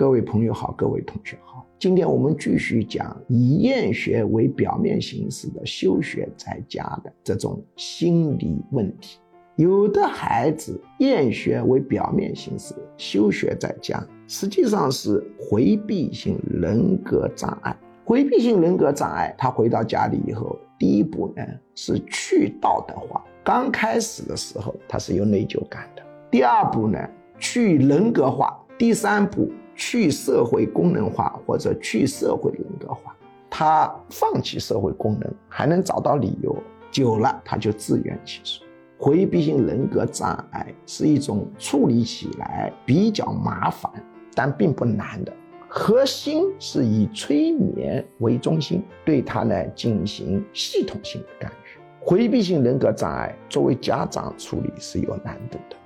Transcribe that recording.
各位朋友好，各位同学好。今天我们继续讲以厌学为表面形式的休学在家的这种心理问题。有的孩子厌学为表面形式休学在家，实际上是回避性人格障碍。回避性人格障碍，他回到家里以后，第一步呢是去道德化。刚开始的时候，他是有内疚感的。第二步呢，去人格化。第三步，去社会功能化或者去社会人格化。他放弃社会功能，还能找到理由，久了他就自圆其说。回避性人格障碍是一种处理起来比较麻烦，但并不难的。核心是以催眠为中心，对他呢进行系统性的干预。回避性人格障碍作为家长处理是有难度的。